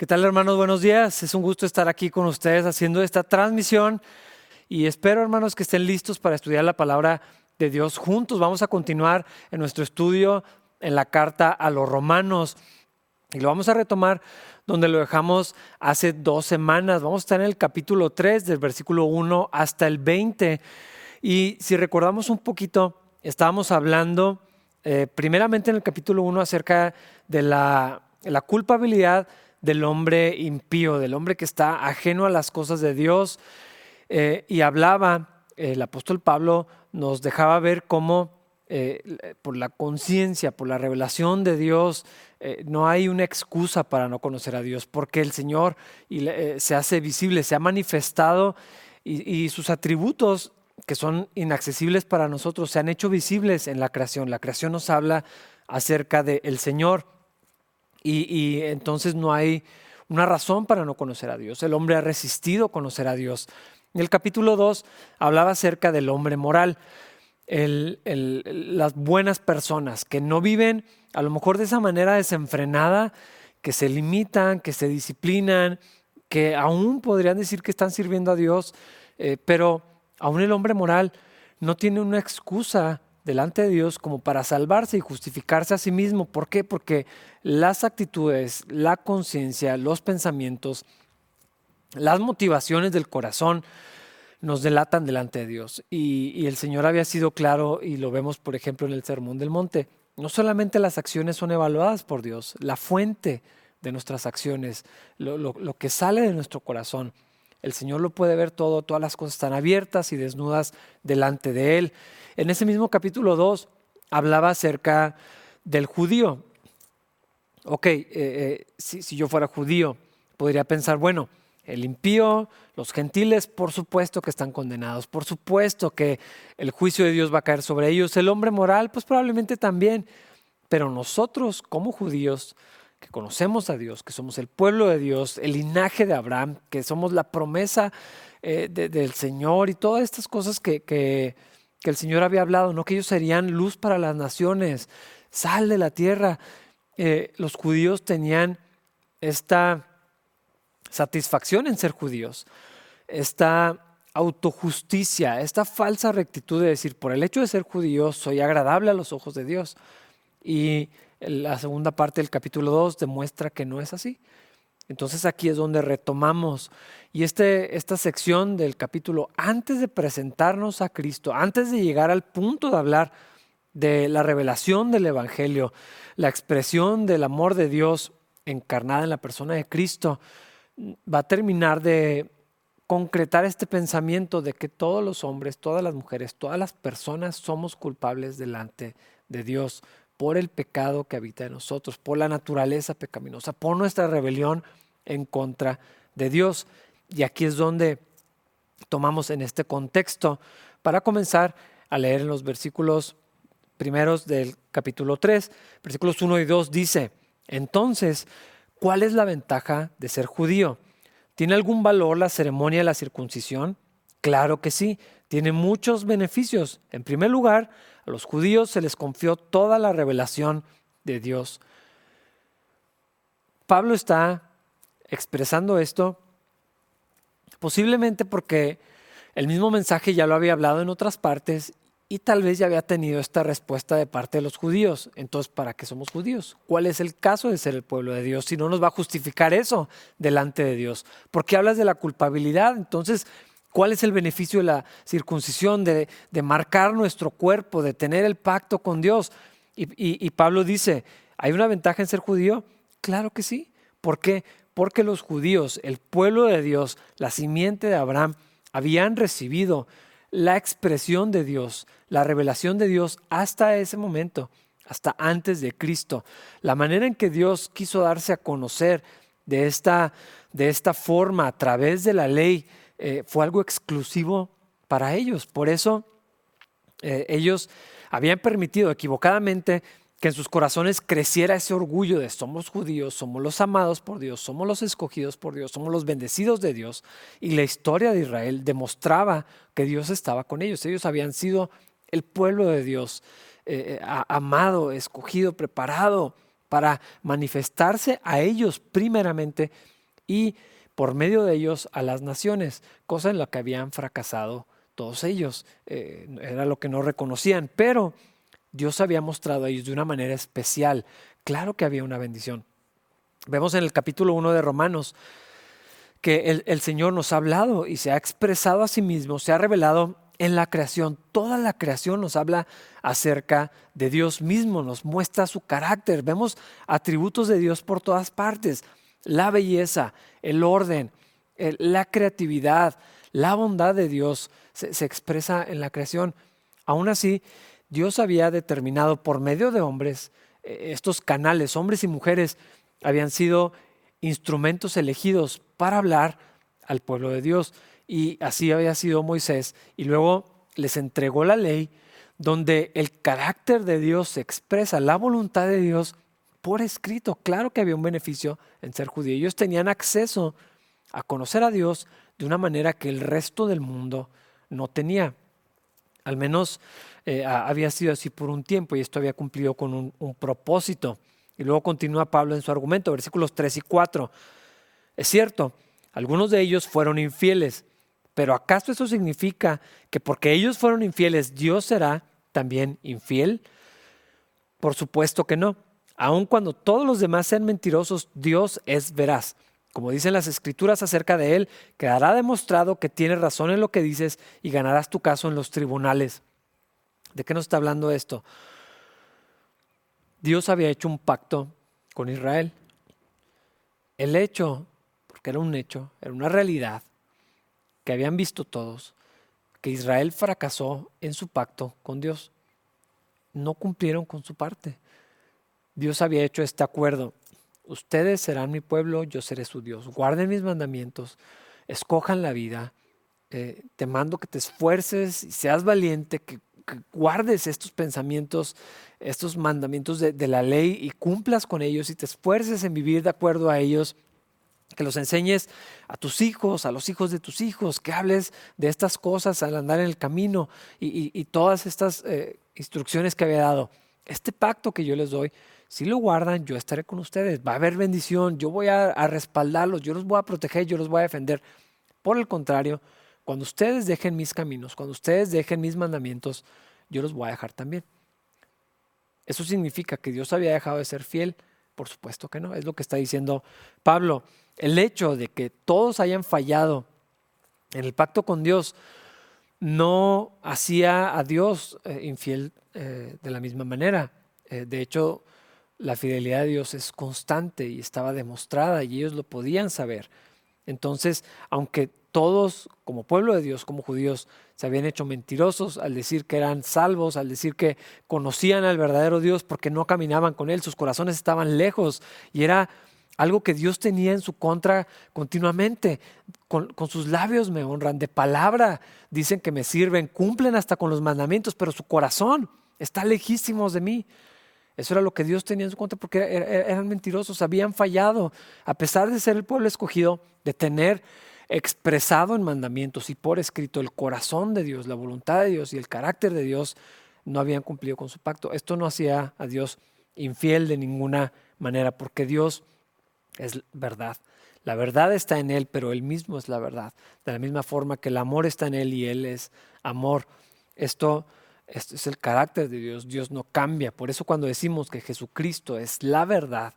¿Qué tal hermanos? Buenos días. Es un gusto estar aquí con ustedes haciendo esta transmisión y espero hermanos que estén listos para estudiar la palabra de Dios juntos. Vamos a continuar en nuestro estudio en la carta a los romanos y lo vamos a retomar donde lo dejamos hace dos semanas. Vamos a estar en el capítulo 3 del versículo 1 hasta el 20 y si recordamos un poquito, estábamos hablando eh, primeramente en el capítulo 1 acerca de la, la culpabilidad del hombre impío, del hombre que está ajeno a las cosas de Dios. Eh, y hablaba, el apóstol Pablo nos dejaba ver cómo eh, por la conciencia, por la revelación de Dios, eh, no hay una excusa para no conocer a Dios, porque el Señor se hace visible, se ha manifestado y, sus atributos que son inaccesibles para nosotros se han hecho visibles en la creación. La creación nos habla acerca del Señor. Y, entonces no hay una razón para no conocer a Dios. El hombre ha resistido conocer a Dios. En el capítulo 2 hablaba acerca del hombre moral, las buenas personas que no viven a lo mejor de esa manera desenfrenada, que se limitan, que se disciplinan, que aún podrían decir que están sirviendo a Dios, eh, pero aún el hombre moral no tiene una excusa delante de Dios como para salvarse y justificarse a sí mismo. ¿Por qué? Porque las actitudes, la conciencia, los pensamientos, las motivaciones del corazón nos delatan delante de Dios. Y, el Señor había sido claro y lo vemos, por ejemplo, en el Sermón del Monte. No solamente las acciones son evaluadas por Dios, la fuente de nuestras acciones, lo, lo que sale de nuestro corazón. El Señor lo puede ver todo, todas las cosas están abiertas y desnudas delante de Él. En ese mismo capítulo 2 hablaba acerca del judío. Ok, eh, eh, si, si yo fuera judío, podría pensar, bueno, el impío, los gentiles, por supuesto que están condenados, por supuesto que el juicio de Dios va a caer sobre ellos, el hombre moral, pues probablemente también, pero nosotros como judíos, que conocemos a Dios, que somos el pueblo de Dios, el linaje de Abraham, que somos la promesa eh, del Señor y todas estas cosas que, que el Señor había hablado, no que ellos serían luz para las naciones, sal de la tierra. Eh, los judíos tenían esta satisfacción en ser judíos, esta autojusticia, esta falsa rectitud de decir, por el hecho de ser judío, soy agradable a los ojos de Dios. Y la segunda parte del capítulo 2 demuestra que no es así. Entonces aquí es donde retomamos. Y este, esta sección del capítulo, antes de presentarnos a Cristo, antes de llegar al punto de hablar de la revelación del Evangelio, la expresión del amor de Dios encarnada en la persona de Cristo, va a terminar de concretar este pensamiento de que todos los hombres, todas las mujeres, todas las personas somos culpables delante de Dios por el pecado que habita en nosotros, por la naturaleza pecaminosa, por nuestra rebelión en contra de Dios. Y aquí es donde tomamos en este contexto para comenzar a leer en los versículos primeros del capítulo 3, versículos 1 y 2 dice, entonces, ¿cuál es la ventaja de ser judío? ¿Tiene algún valor la ceremonia de la circuncisión? Claro que sí, tiene muchos beneficios. En primer lugar, a los judíos se les confió toda la revelación de Dios. Pablo está expresando esto, posiblemente porque el mismo mensaje ya lo había hablado en otras partes y tal vez ya había tenido esta respuesta de parte de los judíos. Entonces, ¿para qué somos judíos? ¿Cuál es el caso de ser el pueblo de Dios? Si no nos va a justificar eso delante de Dios. ¿Por qué hablas de la culpabilidad? Entonces, ¿cuál es el beneficio de la circuncisión, de, marcar nuestro cuerpo, de tener el pacto con Dios? y Pablo dice, ¿hay una ventaja en ser judío? Claro que sí. ¿Por qué? porque los judíos, el pueblo de Dios, la simiente de Abraham, habían recibido la expresión de Dios, la revelación de Dios hasta ese momento, hasta antes de Cristo. La manera en que Dios quiso darse a conocer de esta, de esta forma a través de la ley eh, fue algo exclusivo para ellos. Por eso eh, ellos habían permitido equivocadamente que en sus corazones creciera ese orgullo de somos judíos, somos los amados por Dios, somos los escogidos por Dios, somos los bendecidos de Dios. Y la historia de Israel demostraba que Dios estaba con ellos. Ellos habían sido el pueblo de Dios, eh, amado, escogido, preparado para manifestarse a ellos primeramente y por medio de ellos a las naciones, cosa en la que habían fracasado todos ellos. Eh, era lo que no reconocían, pero Dios había mostrado a ellos de una manera especial. Claro que había una bendición. Vemos en el capítulo 1 de Romanos que el, el Señor nos ha hablado y se ha expresado a sí mismo, se ha revelado en la creación. Toda la creación nos habla acerca de Dios mismo, nos muestra su carácter. Vemos atributos de Dios por todas partes. La belleza, el orden, la creatividad, la bondad de Dios se, expresa en la creación. Aún así, Dios había determinado por medio de hombres, eh, estos canales, hombres y mujeres, habían sido instrumentos elegidos para hablar al pueblo de Dios y así había sido Moisés, y luego les entregó la ley donde el carácter de Dios se expresa, la voluntad de Dios por escrito. Claro que había un beneficio en ser judío. Ellos tenían acceso a conocer a Dios de una manera que el resto del mundo no tenía. Al menos eh, había sido así por un tiempo y esto había cumplido con un, un propósito. Y luego continúa Pablo en su argumento, versículos 3 y 4. Es cierto, algunos de ellos fueron infieles pero ¿acaso eso significa que porque ellos fueron infieles, Dios será también infiel? Por supuesto que no. Aun cuando todos los demás sean mentirosos, Dios es veraz. Como dicen las escrituras acerca de Él, quedará demostrado que tienes razón en lo que dices y ganarás tu caso en los tribunales. ¿De qué nos está hablando esto? Dios había hecho un pacto con Israel. El hecho, porque era un hecho, era una realidad, que habían visto todos, que Israel fracasó en su pacto con Dios. No cumplieron con su parte. Dios había hecho este acuerdo. Ustedes serán mi pueblo, yo seré su Dios. Guarden mis mandamientos, escojan la vida. Eh, te mando que te esfuerces y seas valiente, que, guardes estos pensamientos, estos mandamientos de, la ley y cumplas con ellos y te esfuerces en vivir de acuerdo a ellos que los enseñes a tus hijos, a los hijos de tus hijos, que hables de estas cosas al andar en el camino y, todas estas eh, instrucciones que había dado. Este pacto que yo les doy, si lo guardan, yo estaré con ustedes, va a haber bendición, yo voy a, respaldarlos, yo los voy a proteger, yo los voy a defender. Por el contrario, cuando ustedes dejen mis caminos, cuando ustedes dejen mis mandamientos, yo los voy a dejar también. Eso significa que Dios había dejado de ser fiel. Por supuesto que no, es lo que está diciendo Pablo el hecho de que todos hayan fallado en el pacto con Dios no hacía a Dios eh, infiel eh, de la misma manera. Eh, de hecho, la fidelidad de Dios es constante y estaba demostrada y ellos lo podían saber. Entonces, aunque todos como pueblo de Dios, como judíos, se habían hecho mentirosos al decir que eran salvos, al decir que conocían al verdadero Dios porque no caminaban con Él, sus corazones estaban lejos y era algo que Dios tenía en su contra continuamente. Con, sus labios me honran, de palabra dicen que me sirven, cumplen hasta con los mandamientos, pero su corazón está lejísimos de mí. Eso era lo que Dios tenía en su contra porque eran mentirosos, habían fallado, a pesar de ser el pueblo escogido, de tener expresado en mandamientos y por escrito el corazón de Dios, la voluntad de Dios y el carácter de Dios, no habían cumplido con su pacto. Esto no hacía a Dios infiel de ninguna manera, porque Dios es verdad. La verdad está en Él, pero Él mismo es la verdad. De la misma forma que el amor está en Él y Él es amor. Esto, es el carácter de Dios. Dios no cambia. Por eso cuando decimos que Jesucristo es la verdad,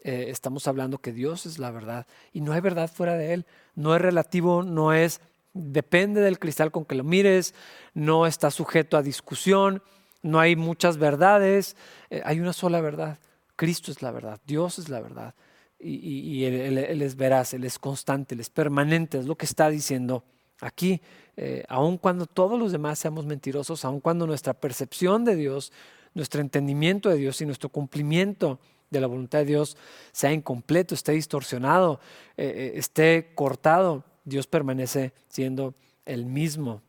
eh, estamos hablando que Dios es la verdad. Y no hay verdad fuera de Él. No es relativo, no es, depende del cristal con que lo mires, no está sujeto a discusión, no hay muchas verdades, eh, hay una sola verdad. Cristo es la verdad, Dios es la verdad y, él, es veraz, Él es constante, Él es permanente, es lo que está diciendo aquí. Eh, aun cuando todos los demás seamos mentirosos, aun cuando nuestra percepción de Dios, nuestro entendimiento de Dios y nuestro cumplimiento de la voluntad de Dios sea incompleto, esté distorsionado, eh, eh, esté cortado, Dios permanece siendo el mismo.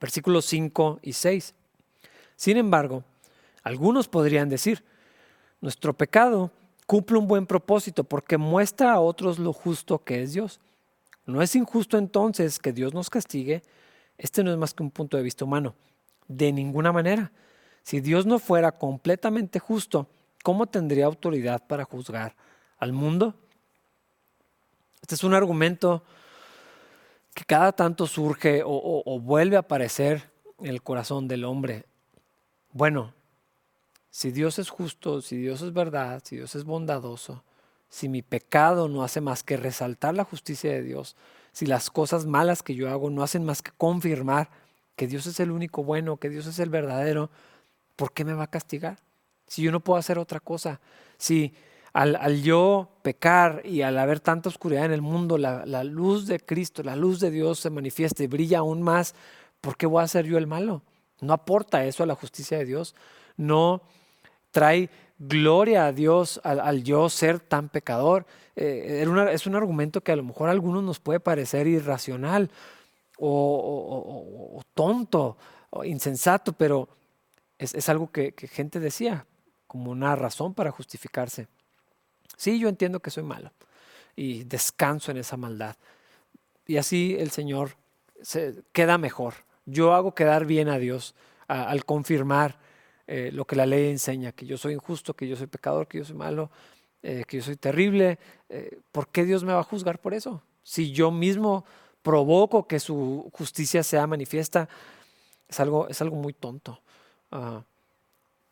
Versículos 5 y 6. Sin embargo, algunos podrían decir, nuestro pecado cumple un buen propósito porque muestra a otros lo justo que es Dios. No es injusto entonces que Dios nos castigue. Este no es más que un punto de vista humano. De ninguna manera. Si Dios no fuera completamente justo, ¿cómo tendría autoridad para juzgar al mundo? Este es un argumento que cada tanto surge o, vuelve a aparecer en el corazón del hombre. Bueno, si Dios es justo, si Dios es verdad, si Dios es bondadoso, si mi pecado no hace más que resaltar la justicia de Dios, si las cosas malas que yo hago no hacen más que confirmar que Dios es el único bueno, que Dios es el verdadero, ¿por qué me va a castigar? Si yo no puedo hacer otra cosa, si al, yo pecar y al haber tanta oscuridad en el mundo, la, la, luz de Cristo, la luz de Dios se manifiesta y brilla aún más, ¿por qué voy a ser yo el malo? No aporta eso a la justicia de Dios, no trae gloria a Dios al, yo ser tan pecador. Eh, es un argumento que a lo mejor a algunos nos puede parecer irracional o, tonto o insensato, pero es, algo que, gente decía como una razón para justificarse. Sí, yo entiendo que soy malo y descanso en esa maldad. Y así el Señor se queda mejor. Yo hago quedar bien a Dios al confirmar eh, lo que la ley enseña, que yo soy injusto, que yo soy pecador, que yo soy malo, eh, que yo soy terrible. Eh, ¿Por qué Dios me va a juzgar por eso? Si yo mismo provoco que su justicia sea manifiesta, es algo, es algo muy tonto. Ah,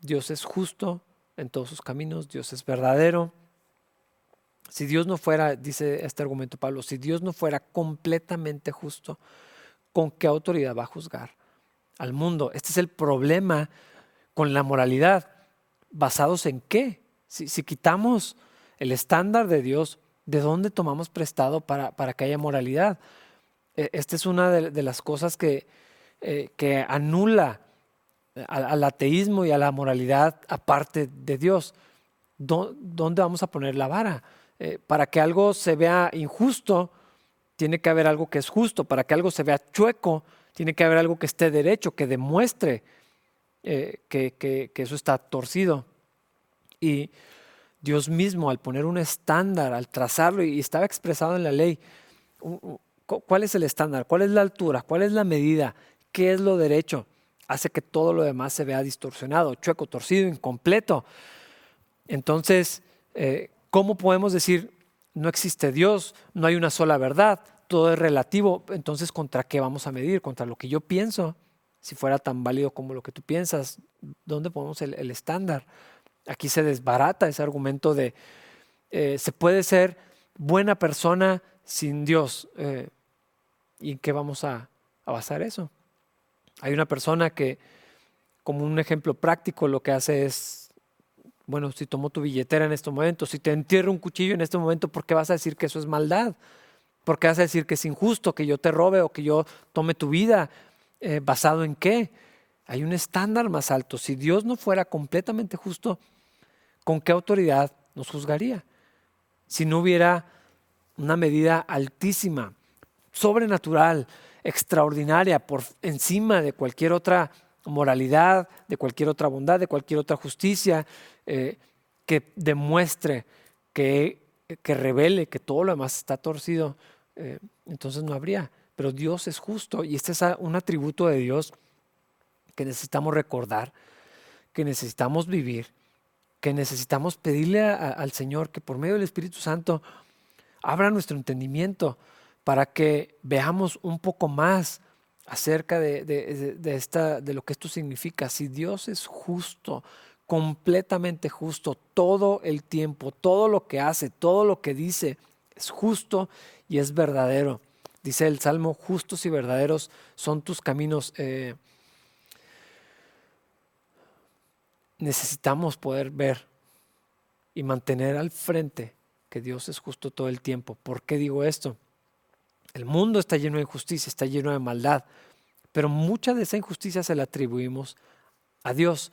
Dios es justo en todos sus caminos, Dios es verdadero. Si Dios no fuera, dice este argumento Pablo, si Dios no fuera completamente justo, ¿con qué autoridad va a juzgar al mundo? Este es el problema con la moralidad. ¿Basados en qué? Si, quitamos el estándar de Dios, ¿de dónde tomamos prestado para, para que haya moralidad? E, esta es una de, las cosas que, eh, que anula al, ateísmo y a la moralidad aparte de Dios. ¿Dónde vamos a poner la vara? Eh, para que algo se vea injusto, tiene que haber algo que es justo. Para que algo se vea chueco, tiene que haber algo que esté derecho, que demuestre eh, que, eso está torcido. Y Dios mismo, al poner un estándar, al trazarlo, y estaba expresado en la ley, ¿cuál es el estándar? ¿Cuál es la altura? ¿Cuál es la medida? ¿Qué es lo derecho? Hace que todo lo demás se vea distorsionado, chueco, torcido, incompleto. Entonces, eh, ¿cómo podemos decir no existe Dios, no hay una sola verdad, todo es relativo? Entonces, ¿contra qué vamos a medir? ¿Contra lo que yo pienso? Si fuera tan válido como lo que tú piensas, ¿dónde ponemos el, estándar? Aquí se desbarata ese argumento de eh, se puede ser buena persona sin Dios. Eh, ¿Y en qué vamos a, basar eso? Hay una persona que, como un ejemplo práctico, lo que hace es, bueno, si tomo tu billetera en este momento, si te entierro un cuchillo en este momento, ¿por qué vas a decir que eso es maldad? ¿Por qué vas a decir que es injusto que yo te robe o que yo tome tu vida? Eh, basado en qué? Hay un estándar más alto. Si Dios no fuera completamente justo, ¿con qué autoridad nos juzgaría? Si no hubiera una medida altísima, sobrenatural, extraordinaria, por encima de cualquier otra moralidad, de cualquier otra bondad, de cualquier otra justicia, eh, que demuestre, que, revele que todo lo demás está torcido, eh, entonces no habría pero Dios es justo y este es un atributo de Dios que necesitamos recordar, que necesitamos vivir, que necesitamos pedirle al Señor que por medio del Espíritu Santo abra nuestro entendimiento para que veamos un poco más acerca de, esta, de lo que esto significa. Si Dios es justo, completamente justo, todo el tiempo, todo lo que hace, todo lo que dice, es justo y es verdadero. Dice el Salmo, justos y verdaderos son tus caminos. Eh, necesitamos poder ver y mantener al frente que Dios es justo todo el tiempo. ¿Por qué digo esto? El mundo está lleno de injusticia, está lleno de maldad, pero mucha de esa injusticia se la atribuimos a Dios.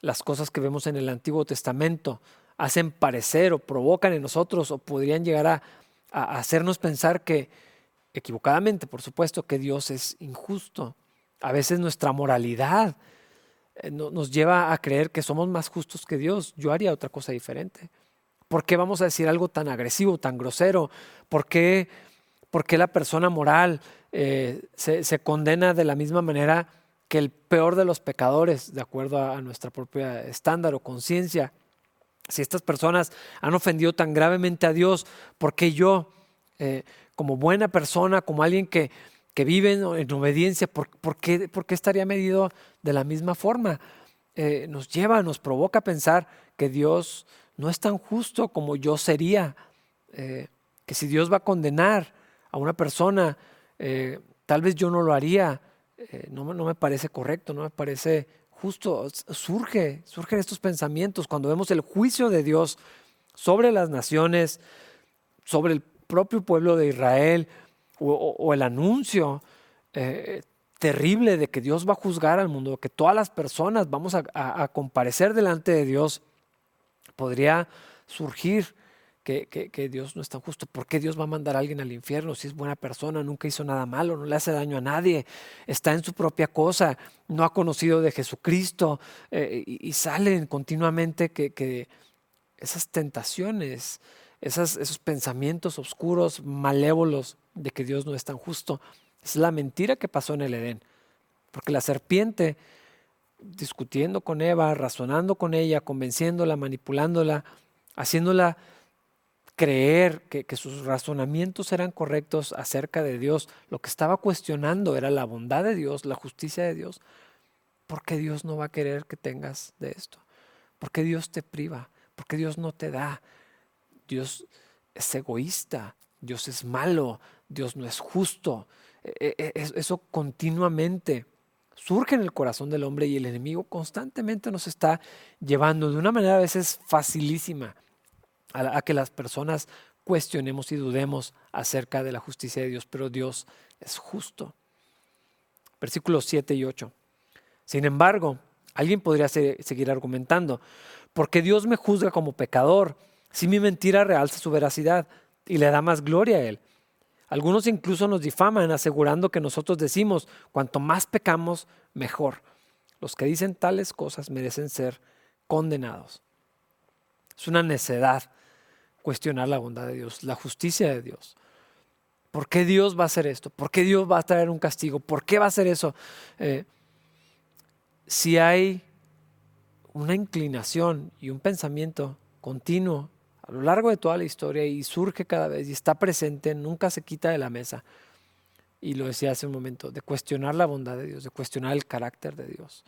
Las cosas que vemos en el Antiguo Testamento hacen parecer o provocan en nosotros o podrían llegar a hacernos pensar que, equivocadamente, por supuesto, que Dios es injusto. A veces nuestra moralidad eh, nos lleva a creer que somos más justos que Dios. Yo haría otra cosa diferente. ¿Por qué vamos a decir algo tan agresivo, tan grosero? ¿Por qué, la persona moral eh, se, condena de la misma manera que el peor de los pecadores, de acuerdo a, nuestra propia estándar o conciencia? Si estas personas han ofendido tan gravemente a Dios, ¿por qué yo, eh, como buena persona, como alguien que, que vive en, obediencia, ¿por, qué, ¿por, qué, estaría medido de la misma forma? Eh, nos lleva, nos provoca a pensar que Dios no es tan justo como yo sería, eh, que si Dios va a condenar a una persona, tal vez yo no lo haría, no, no me parece correcto, no me parece justo. Surge, surgen estos pensamientos cuando vemos el juicio de Dios sobre las naciones, sobre el propio pueblo de Israel, o, el anuncio eh, terrible de que Dios va a juzgar al mundo, que todas las personas vamos a comparecer delante de Dios, podría surgir que, Dios no es tan justo. ¿Por qué Dios va a mandar a alguien al infierno si es buena persona, nunca hizo nada malo, no le hace daño a nadie, está en su propia cosa, no ha conocido de Jesucristo eh, y, salen continuamente que, esas tentaciones, esos pensamientos oscuros, malévolos de que Dios no es tan justo, es la mentira que pasó en el Edén. Porque la serpiente, discutiendo con Eva, razonando con ella, convenciéndola, manipulándola, haciéndola creer que, sus razonamientos eran correctos acerca de Dios, lo que estaba cuestionando era la bondad de Dios, la justicia de Dios. ¿Por qué Dios no va a querer que tengas de esto? ¿Por qué Dios te priva? ¿Por qué Dios no te da? Dios es egoísta, Dios es malo, Dios no es justo. E, e, eso continuamente surge en el corazón del hombre y el enemigo constantemente nos está llevando de una manera a veces facilísima a, que las personas cuestionemos y dudemos acerca de la justicia de Dios, pero Dios es justo. Versículos 7 y 8. Sin embargo, alguien podría seguir argumentando, porque Dios me juzga como pecador si mi mentira realza su veracidad y le da más gloria a Él. Algunos incluso nos difaman asegurando que nosotros decimos, cuanto más pecamos, mejor. Los que dicen tales cosas merecen ser condenados. Es una necedad cuestionar la bondad de Dios, la justicia de Dios. ¿Por qué Dios va a hacer esto? ¿Por qué Dios va a traer un castigo? ¿Por qué va a hacer eso? Eh, si hay una inclinación y un pensamiento continuo a lo largo de toda la historia y surge cada vez y está presente, nunca se quita de la mesa. Y lo decía hace un momento, de cuestionar la bondad de Dios, de cuestionar el carácter de Dios.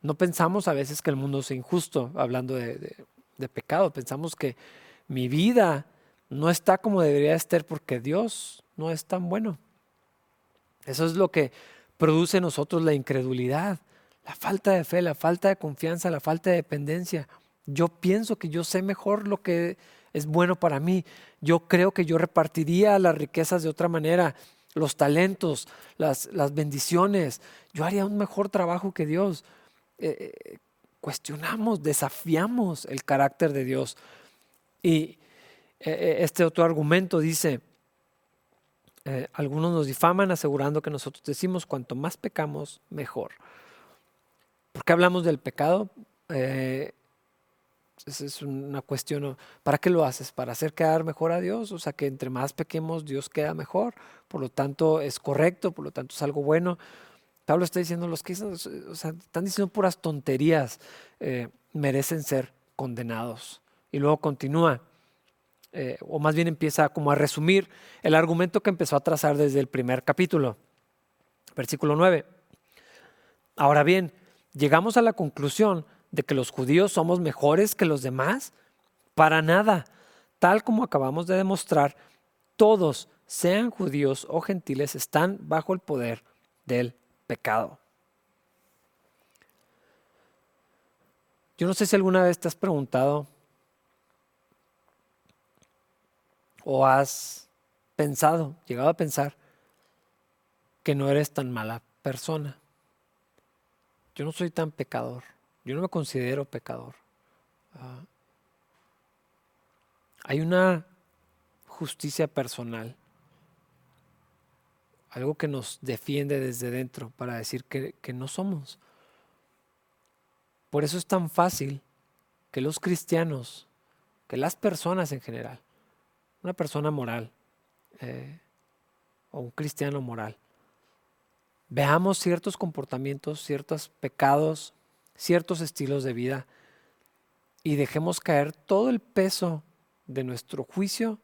No pensamos a veces que el mundo es injusto, hablando de pecado. Pensamos que mi vida no está como debería estar porque Dios no es tan bueno. Eso es lo que produce en nosotros la incredulidad, la falta de fe, la falta de confianza, la falta de dependencia. Yo pienso que yo sé mejor lo que es bueno para mí. Yo creo que yo repartiría las riquezas de otra manera, los talentos, las, bendiciones. Yo haría un mejor trabajo que Dios. Eh, eh, cuestionamos, desafiamos el carácter de Dios. Y eh, este otro argumento dice, algunos nos difaman asegurando que nosotros decimos cuanto más pecamos, mejor. ¿Por qué hablamos del pecado? Es una cuestión, ¿para qué lo haces? ¿Para hacer quedar mejor a Dios? O sea, que entre más pequemos, Dios queda mejor, por lo tanto es correcto, por lo tanto es algo bueno. Pablo está diciendo, los que están diciendo puras tonterías, eh, merecen ser condenados. Y luego continúa, eh, o más bien empieza como a resumir el argumento que empezó a trazar desde el primer capítulo. Versículo 9. Ahora bien, llegamos a la conclusión de que los judíos somos mejores que los demás. Para nada. Tal como acabamos de demostrar, todos, sean judíos o gentiles, están bajo el poder del pecado. Yo no sé si alguna vez te has preguntado o has pensado, llegado a pensar, que no eres tan mala persona. Yo no soy tan pecador. Yo no me considero pecador. Ah, hay una justicia personal algo que nos defiende desde dentro para decir que, no somos. Por eso es tan fácil que los cristianos, que las personas en general, una persona moral eh, o un cristiano moral, veamos ciertos comportamientos, ciertos pecados, ciertos estilos de vida y dejemos caer todo el peso de nuestro juicio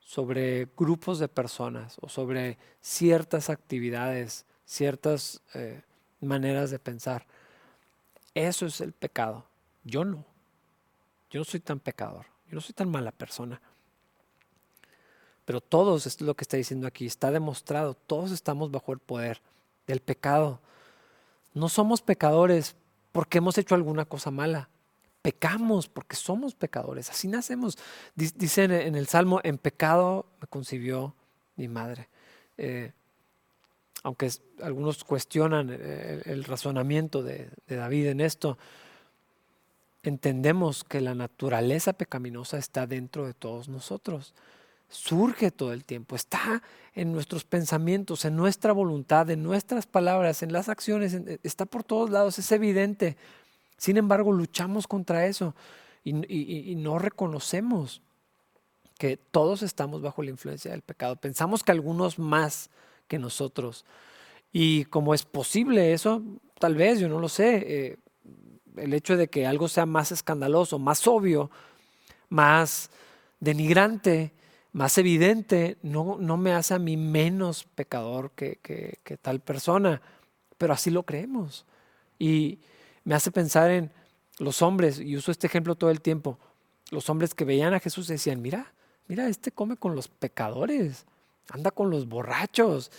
sobre grupos de personas o sobre ciertas actividades, ciertas eh, maneras de pensar. Eso es el pecado. Yo no. Yo no soy tan pecador. Yo no soy tan mala persona. Pero todos, esto es lo que está diciendo aquí, está demostrado, todos estamos bajo el poder del pecado. No somos pecadores porque hemos hecho alguna cosa mala. Pecamos porque somos pecadores. Así nacemos. Dice en el Salmo, en pecado me concibió mi madre. Eh, aunque algunos cuestionan eh, el, razonamiento de, de David en esto, entendemos que la naturaleza pecaminosa está dentro de todos nosotros surge todo el tiempo, está en nuestros pensamientos, en nuestra voluntad, en nuestras palabras, en las acciones, eh, está por todos lados, es evidente. Sin embargo, luchamos contra eso y, no reconocemos que todos estamos bajo la influencia del pecado. Pensamos que algunos más que nosotros. Y como es posible eso, tal vez, yo no lo sé, eh, el hecho de que algo sea más escandaloso, más obvio, más denigrante, más evidente, no, no me hace a mí menos pecador que, que, tal persona, pero así lo creemos. Y me hace pensar en los hombres, y uso este ejemplo todo el tiempo, los hombres que veían a Jesús decían, mira, mira, este come con los pecadores, anda con los borrachos,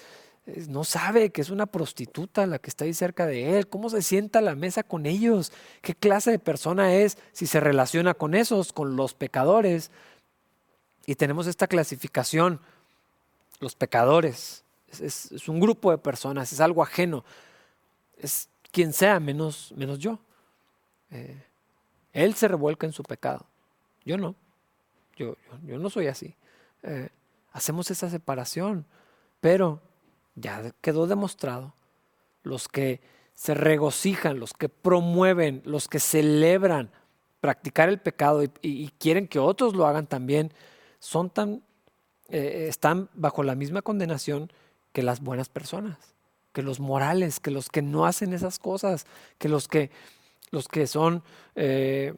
no sabe que es una prostituta la que está ahí cerca de él, cómo se sienta a la mesa con ellos, qué clase de persona es si se relaciona con esos, con los pecadores. Y tenemos esta clasificación, los pecadores. Es, un grupo de personas, es algo ajeno. Es quien sea menos, menos yo. Eh, él se revuelca en su pecado. Yo no. Yo, yo, no soy así. Eh, hacemos esa separación. Pero ya quedó demostrado. Los que se regocijan, los que promueven, los que celebran practicar el pecado y quieren que otros lo hagan también, son tan, eh, están bajo la misma condenación que las buenas personas, que los morales, que los que no hacen esas cosas, que los que, los que son eh,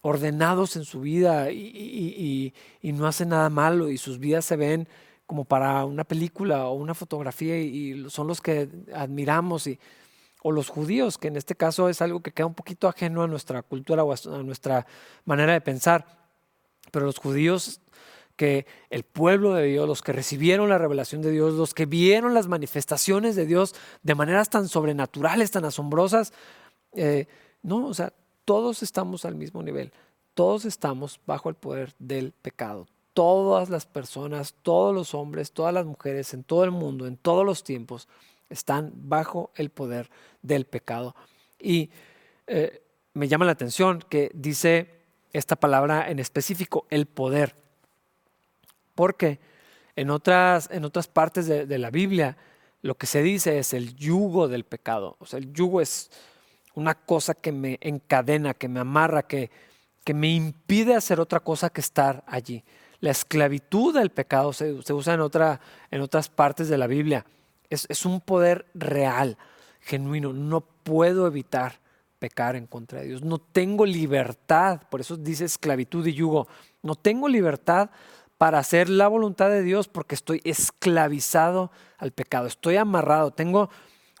ordenados en su vida y, no hacen nada malo y sus vidas se ven como para una película o una fotografía y, son los que admiramos y, o los judíos, que en este caso es algo que queda un poquito ajeno a nuestra cultura o a nuestra manera de pensar. Pero los judíos que el pueblo de Dios, los que recibieron la revelación de Dios, los que vieron las manifestaciones de Dios de maneras tan sobrenaturales, tan asombrosas, eh, no, o sea, todos estamos al mismo nivel, todos estamos bajo el poder del pecado. Todas las personas, todos los hombres, todas las mujeres en todo el mundo, en todos los tiempos, están bajo el poder del pecado. Y eh, me llama la atención que dice esta palabra en específico, el poder. Porque en otras, en otras partes de, la Biblia lo que se dice es el yugo del pecado. O sea, el yugo es una cosa que me encadena, que me amarra, que, que me impide hacer otra cosa que estar allí. La esclavitud del pecado se, usa en, otra, en otras partes de la Biblia. Es, es, un poder real, genuino. No puedo evitar pecar en contra de Dios. No tengo libertad. Por eso dice esclavitud y yugo. No tengo libertad para hacer la voluntad de Dios porque estoy esclavizado al pecado, estoy amarrado, tengo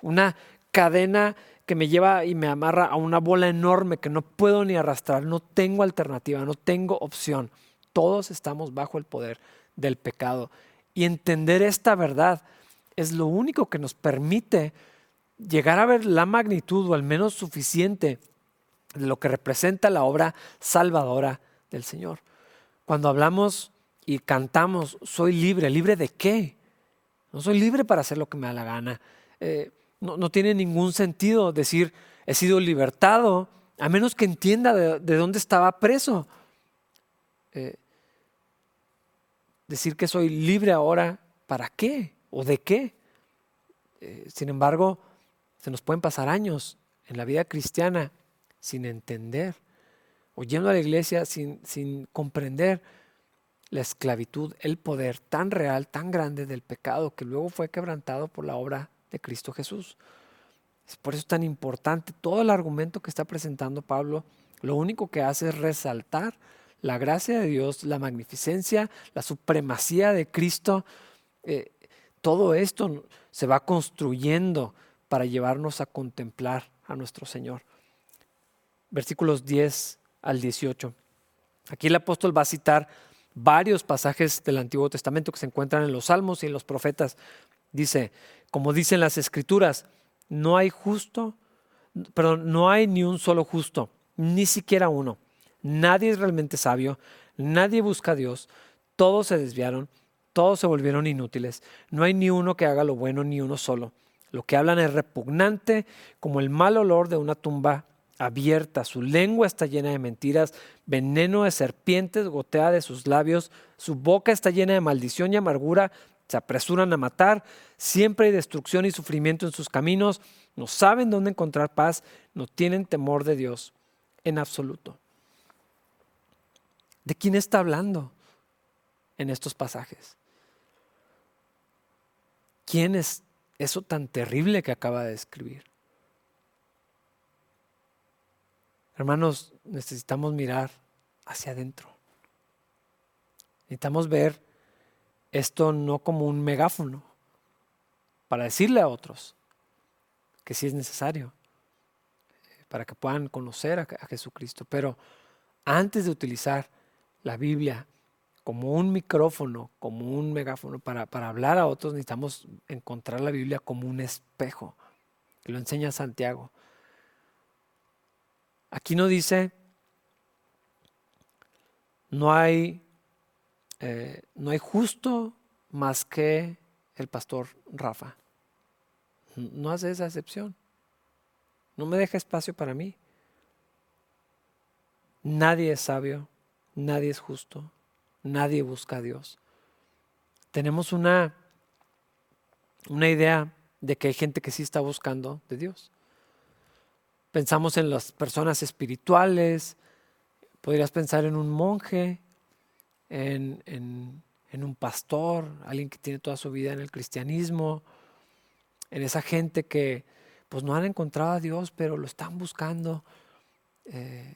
una cadena que me lleva y me amarra a una bola enorme que no puedo ni arrastrar, no tengo alternativa, no tengo opción. Todos estamos bajo el poder del pecado. Y entender esta verdad es lo único que nos permite llegar a ver la magnitud o al menos suficiente de lo que representa la obra salvadora del Señor. Cuando hablamos y cantamos, soy libre, ¿libre de qué? No soy libre para hacer lo que me da la gana. Eh, no, tiene ningún sentido decir, he sido libertado, a menos que entienda de, dónde estaba preso. Eh, decir que soy libre ahora, ¿para qué? ¿O de qué? Eh, sin embargo, se nos pueden pasar años en la vida cristiana sin entender, o yendo a la iglesia sin, sin comprender la esclavitud, el poder tan real, tan grande del pecado que luego fue quebrantado por la obra de Cristo Jesús. Es por eso es tan importante todo el argumento que está presentando Pablo lo único que hace es resaltar la gracia de Dios, la magnificencia, la supremacía de Cristo. Eh, todo esto se va construyendo para llevarnos a contemplar a nuestro Señor. Versículos 10 al 18. Aquí el apóstol va a citar varios pasajes del Antiguo Testamento que se encuentran en los Salmos y en los profetas. Dice, como dicen las Escrituras, no hay justo, perdón, no hay ni un solo justo, ni siquiera uno. Nadie es realmente sabio, nadie busca a Dios, todos se desviaron, todos se volvieron inútiles. No hay ni uno que haga lo bueno, ni uno solo. Lo que hablan es repugnante como el mal olor de una tumba abierta, su lengua está llena de mentiras, veneno de serpientes gotea de sus labios, su boca está llena de maldición y amargura, se apresuran a matar, siempre hay destrucción y sufrimiento en sus caminos, no saben dónde encontrar paz, no tienen temor de Dios en absoluto. ¿De quién está hablando en estos pasajes? ¿Quién es eso tan terrible que acaba de escribir? Hermanos, necesitamos mirar hacia adentro. Necesitamos ver esto no como un megáfono para decirle a otros que sí es necesario, para que puedan conocer a, Jesucristo. Pero antes de utilizar la Biblia como un micrófono, como un megáfono para, para hablar a otros, necesitamos encontrar la Biblia como un espejo. que lo enseña Santiago. Aquí no dice, no hay, eh, no hay justo más que el pastor Rafa. No hace esa excepción. No me deja espacio para mí. Nadie es sabio, nadie es justo, nadie busca a Dios. Tenemos una, una idea de que hay gente que sí está buscando de Dios. Pensamos en las personas espirituales, podrías pensar en un monje, en, un pastor, alguien que tiene toda su vida en el cristianismo, en esa gente que pues no han encontrado a Dios, pero lo están buscando. Eh,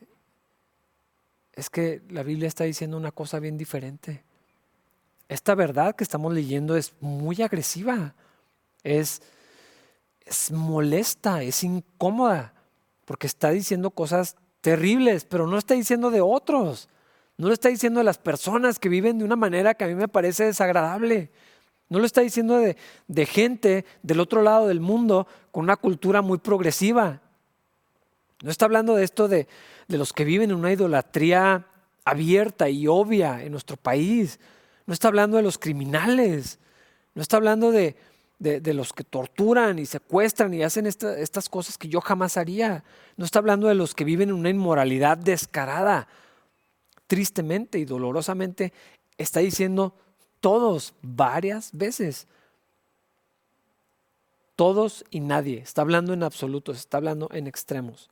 es que la Biblia está diciendo una cosa bien diferente. Esta verdad que estamos leyendo es muy agresiva, es, es molesta, es incómoda porque está diciendo cosas terribles, pero no está diciendo de otros. No lo está diciendo de las personas que viven de una manera que a mí me parece desagradable. No lo está diciendo de, de gente del otro lado del mundo con una cultura muy progresiva. No está hablando de esto de, de los que viven en una idolatría abierta y obvia en nuestro país. No está hablando de los criminales. No está hablando de, de, los que torturan y secuestran y hacen estas cosas que yo jamás haría. No está hablando de los que viven en una inmoralidad descarada. Tristemente y dolorosamente está diciendo todos varias veces. Todos y nadie. Está hablando en absolutos, está hablando en extremos.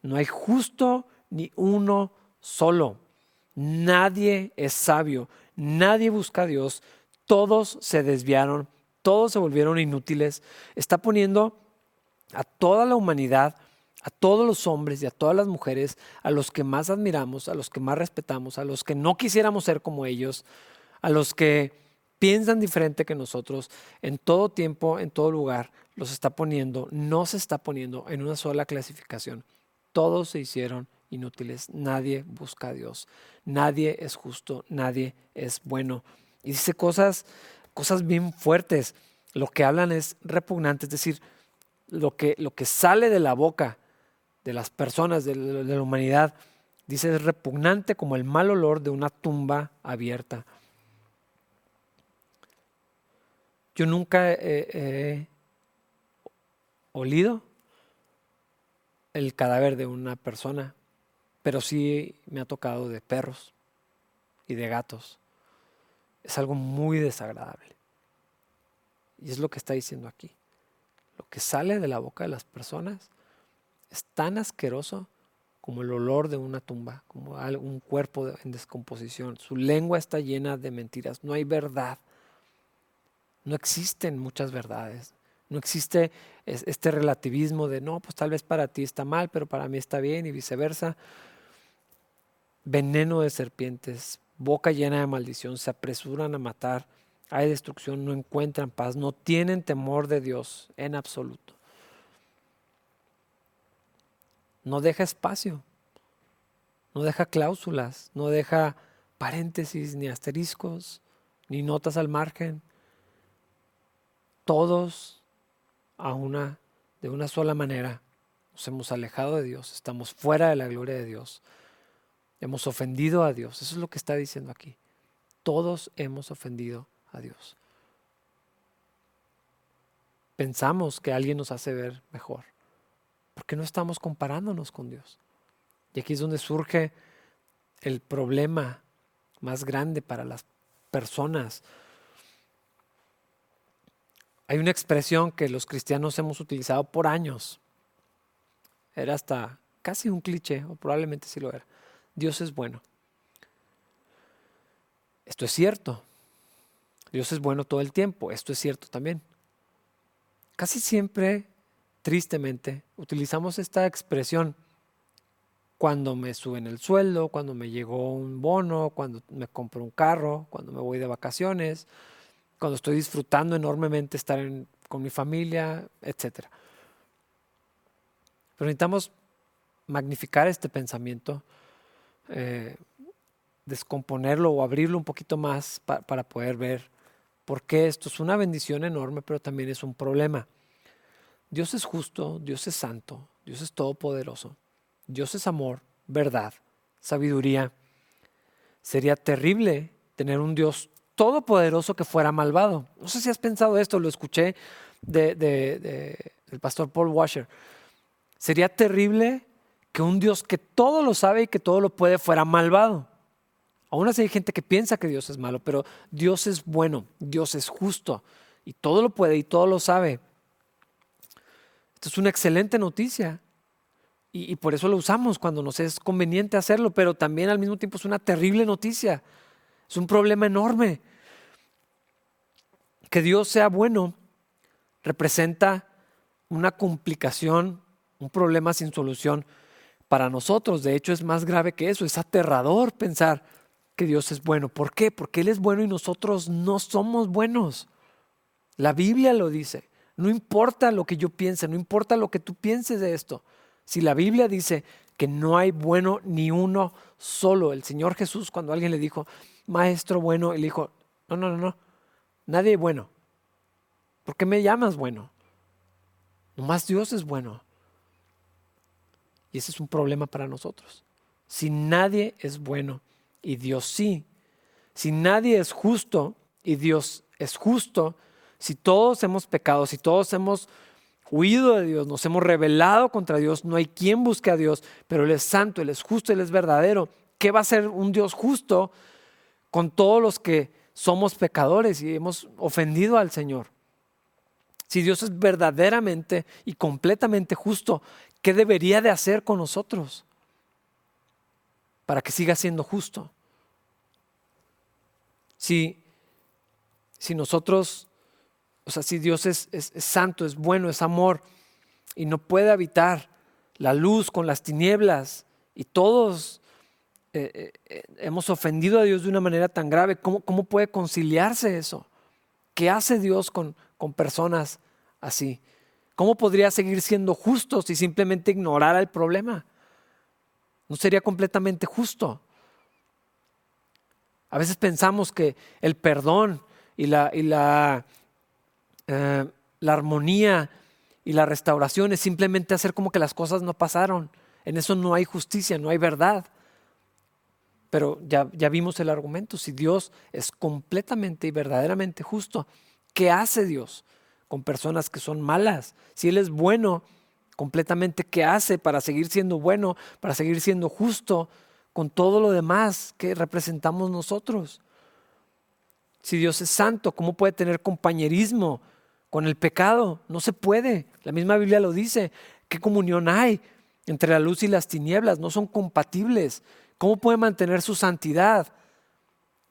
No hay justo ni uno solo. Nadie es sabio, nadie busca a Dios, todos se desviaron todos se volvieron inútiles, está poniendo a toda la humanidad, a todos los hombres y a todas las mujeres, a los que más admiramos, a los que más respetamos, a los que no quisiéramos ser como ellos, a los que piensan diferente que nosotros, en todo tiempo, en todo lugar, los está poniendo, no se está poniendo en una sola clasificación. Todos se hicieron inútiles, nadie busca a Dios, nadie es justo, nadie es bueno. Y dice cosas cosas bien fuertes. Lo que hablan es repugnante, es decir, lo que, lo que sale de la boca de las personas, de, la humanidad, dice es repugnante como el mal olor de una tumba abierta. Yo nunca he olido el cadáver de una persona, pero sí me ha tocado de perros y de gatos es algo muy desagradable. Y es lo que está diciendo aquí. Lo que sale de la boca de las personas es tan asqueroso como el olor de una tumba, como un cuerpo en descomposición. Su lengua está llena de mentiras. No hay verdad. No existen muchas verdades. No existe este relativismo de, no, pues tal vez para ti está mal, pero para mí está bien y viceversa. Veneno de serpientes, boca llena de maldición, se apresuran a matar, hay destrucción, no encuentran paz, no tienen temor de Dios en absoluto. No deja espacio, no deja cláusulas, no deja paréntesis, ni asteriscos, ni notas al margen. Todos a una, de una sola manera nos hemos alejado de Dios, estamos fuera de la gloria de Dios, hemos ofendido a Dios. Eso es lo que está diciendo aquí. Todos hemos ofendido a Dios. Pensamos que alguien nos hace ver mejor, porque no estamos comparándonos con Dios. Y aquí es donde surge el problema más grande para las personas. Hay una expresión que los cristianos hemos utilizado por años. Era hasta casi un cliché, o probablemente sí lo era. Dios es bueno. Esto es cierto. Dios es bueno todo el tiempo. Esto es cierto también. Casi siempre, tristemente, utilizamos esta expresión cuando me suben el sueldo, cuando me llegó un bono, cuando me compro un carro, cuando me voy de vacaciones, cuando estoy disfrutando enormemente estar con mi familia, etc. Pero necesitamos magnificar este pensamiento, eh, descomponerlo o abrirlo un poquito más para poder ver por qué esto es una bendición enorme, pero también es un problema. Dios es justo, Dios es santo, Dios es todopoderoso. Dios es amor, verdad, sabiduría. Sería terrible tener un Dios todopoderoso que fuera malvado. No sé si has pensado esto, lo escuché de, del pastor Paul Washer. Sería terrible que un Dios que todo lo sabe y que todo lo puede fuera malvado. Aún así hay gente que piensa que Dios es malo, pero Dios es bueno, Dios es justo y todo lo puede y todo lo sabe. Esto es una excelente noticia y, por eso lo usamos cuando nos es conveniente hacerlo, pero también al mismo tiempo es una terrible noticia. Es un problema enorme. Que Dios sea bueno representa una complicación, un problema sin solución para nosotros. De hecho, es más grave que eso. Es aterrador pensar que Dios es bueno. ¿Por qué? Porque Él es bueno y nosotros no somos buenos. La Biblia lo dice. No importa lo que yo piense, no importa lo que tú pienses de esto. Si la Biblia dice que no hay bueno ni uno solo, el Señor Jesús cuando alguien le dijo, maestro bueno, él dijo, no, no, no, no, nadie es bueno. ¿Por qué me llamas bueno? Nomás Dios es bueno. Y ese es un problema para nosotros. Si nadie es bueno y Dios sí, si nadie es justo y Dios es justo, si todos hemos pecado, si todos hemos huido de Dios, nos hemos rebelado contra Dios, no hay quien busque a Dios, pero Él es santo, Él es justo, Él es verdadero. ¿Qué va a ser un Dios justo con todos los que somos pecadores y hemos ofendido al Señor? Si Dios es verdaderamente y completamente justo, ¿qué debería de hacer con nosotros para que siga siendo justo? Si, si nosotros o sea, si Dios es, santo, es bueno, es amor y no puede habitar la luz con las tinieblas y todos eh, eh, hemos ofendido a Dios de una manera tan grave, ¿cómo, cómo puede conciliarse eso? ¿Qué hace Dios con, con personas así? ¿Cómo podría seguir siendo justo si simplemente ignorara el problema? No sería completamente justo. A veces pensamos que el perdón y la, eh, la armonía y la restauración es simplemente hacer como que las cosas no pasaron. En eso no hay justicia, no hay verdad. Pero ya, ya vimos el argumento, si Dios es completamente y verdaderamente justo, ¿qué hace Dios con personas que son malas? Si Él es bueno completamente, ¿qué hace para seguir siendo bueno, para seguir siendo justo con todo lo demás que representamos nosotros? Si Dios es santo, ¿cómo puede tener compañerismo con el pecado. No se puede. La misma Biblia lo dice. ¿Qué comunión hay entre la luz y las tinieblas? No son compatibles. ¿Cómo puede mantener su santidad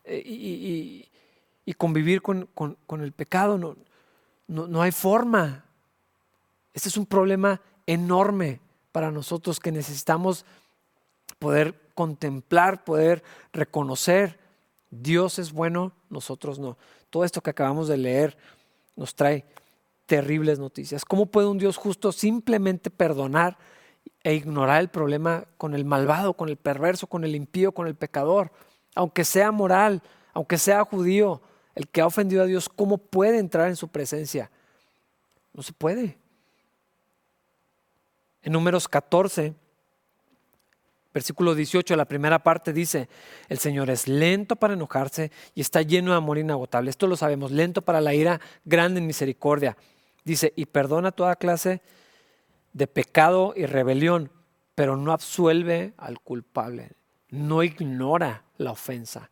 eh, y, convivir con, el pecado? No, no, hay forma. Este es un problema enorme para nosotros que necesitamos poder contemplar, poder reconocer. Dios es bueno, nosotros no. Todo esto que acabamos de leer nos trae terribles noticias. ¿Cómo puede un Dios justo simplemente perdonar e ignorar el problema con el malvado, con el perverso, con el impío, con el pecador? Aunque sea moral, aunque sea judío, el que ha ofendido a Dios, ¿cómo puede entrar en su presencia? No se puede. En números 14, versículo 18, la primera parte dice, el Señor es lento para enojarse y está lleno de amor inagotable. Esto lo sabemos, lento para la ira, grande en misericordia. Dice, y perdona toda clase de pecado y rebelión, pero no absuelve al culpable, no ignora la ofensa.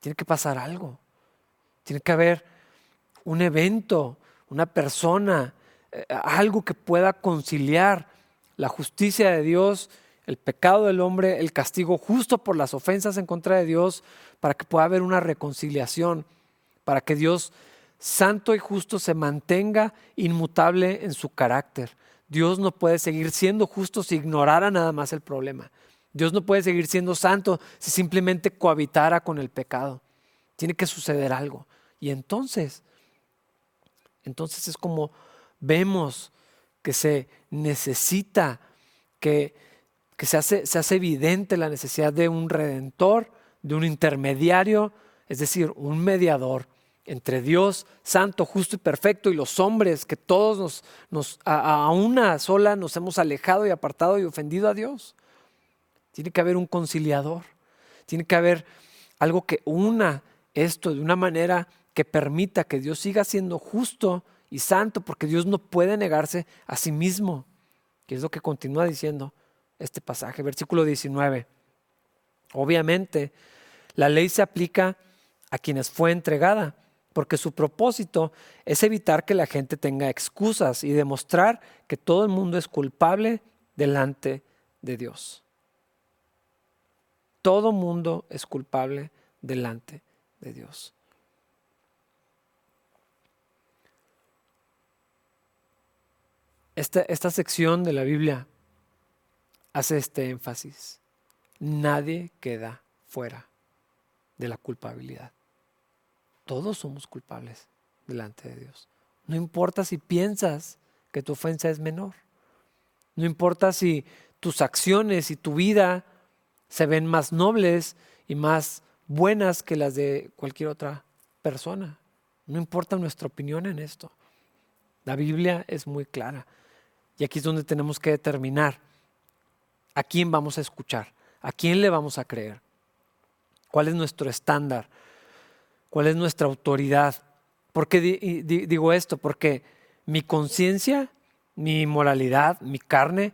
Tiene que pasar algo, tiene que haber un evento, una persona, eh, algo que pueda conciliar la justicia de Dios el pecado del hombre, el castigo justo por las ofensas en contra de Dios, para que pueda haber una reconciliación, para que Dios santo y justo se mantenga inmutable en su carácter. Dios no puede seguir siendo justo si ignorara nada más el problema. Dios no puede seguir siendo santo si simplemente cohabitara con el pecado. Tiene que suceder algo. Y entonces, entonces es como vemos que se necesita que que se hace, se hace evidente la necesidad de un redentor, de un intermediario, es decir, un mediador entre Dios santo, justo y perfecto y los hombres que todos nos, nos a, a, una sola nos hemos alejado y apartado y ofendido a Dios. Tiene que haber un conciliador, tiene que haber algo que una esto de una manera que permita que Dios siga siendo justo y santo, porque Dios no puede negarse a sí mismo, que es lo que continúa diciendo este pasaje, versículo 19. Obviamente, la ley se aplica a quienes fue entregada, porque su propósito es evitar que la gente tenga excusas y demostrar que todo el mundo es culpable delante de Dios. Todo mundo es culpable delante de Dios. Esta, esta sección de la Biblia hace este énfasis. Nadie queda fuera de la culpabilidad. Todos somos culpables delante de Dios. No importa si piensas que tu ofensa es menor. No importa si tus acciones y tu vida se ven más nobles y más buenas que las de cualquier otra persona. No importa nuestra opinión en esto. La Biblia es muy clara. Y aquí es donde tenemos que determinar ¿A quién vamos a escuchar? ¿A quién le vamos a creer? ¿Cuál es nuestro estándar? ¿Cuál es nuestra autoridad? ¿Por qué digo esto? Porque mi conciencia, mi moralidad, mi carne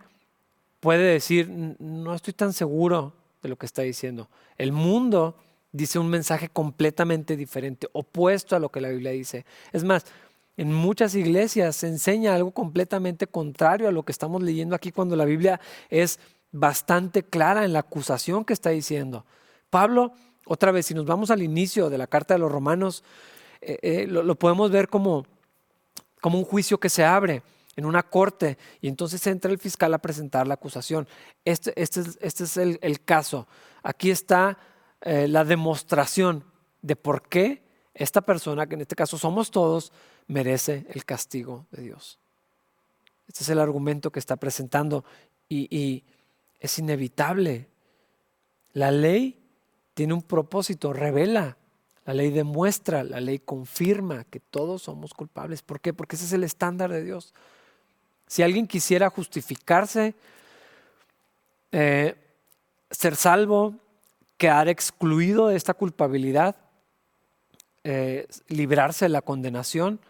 puede decir, no estoy tan seguro de lo que está diciendo. El mundo dice un mensaje completamente diferente, opuesto a lo que la Biblia dice. Es más, en muchas iglesias se enseña algo completamente contrario a lo que estamos leyendo aquí cuando la Biblia es bastante clara en la acusación que está diciendo. Pablo, otra vez, si nos vamos al inicio de la carta de los romanos, eh, eh, lo, podemos ver como, como un juicio que se abre en una corte y entonces entra el fiscal a presentar la acusación. Este, este es, este es el, caso. Aquí está eh, la demostración de por qué esta persona, que en este caso somos todos, merece el castigo de Dios. Este es el argumento que está presentando y es inevitable. La ley tiene un propósito, revela. La ley demuestra, la ley confirma que todos somos culpables. ¿Por qué? Porque ese es el estándar de Dios. Si alguien quisiera justificarse, eh, ser salvo, quedar excluido de esta culpabilidad, eh, librarse de la condenación,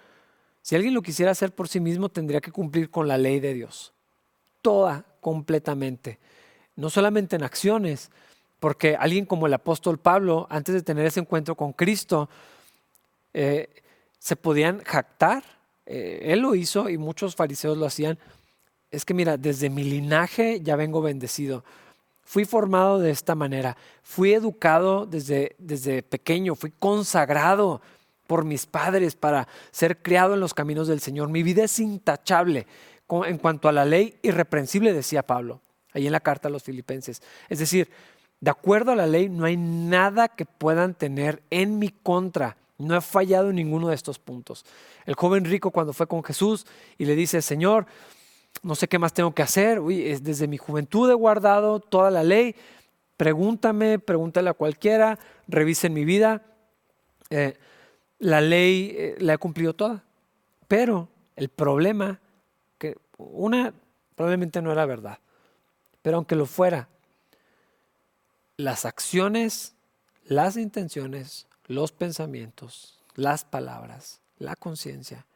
si alguien lo quisiera hacer por sí mismo, tendría que cumplir con la ley de Dios. Toda, completamente no solamente en acciones, porque alguien como el apóstol Pablo, antes de tener ese encuentro con Cristo, eh, se podían jactar. Eh, él lo hizo y muchos fariseos lo hacían. Es que mira, desde mi linaje ya vengo bendecido. Fui formado de esta manera. Fui educado desde, desde pequeño. Fui consagrado por mis padres para ser criado en los caminos del Señor. Mi vida es intachable en cuanto a la ley irreprensible, decía Pablo, ahí en la carta a los filipenses. Es decir, de acuerdo a la ley no hay nada que puedan tener en mi contra. No he fallado en ninguno de estos puntos. El joven rico cuando fue con Jesús y le dice, Señor, no sé qué más tengo que hacer. Uy, desde mi juventud he guardado toda la ley. Pregúntame, pregúntale a cualquiera, revisen mi vida. Eh, la ley eh, la he cumplido toda. Pero el problema, que una probablemente no era verdad, pero aunque lo fuera, las acciones, las intenciones, los pensamientos, las palabras, la conciencia,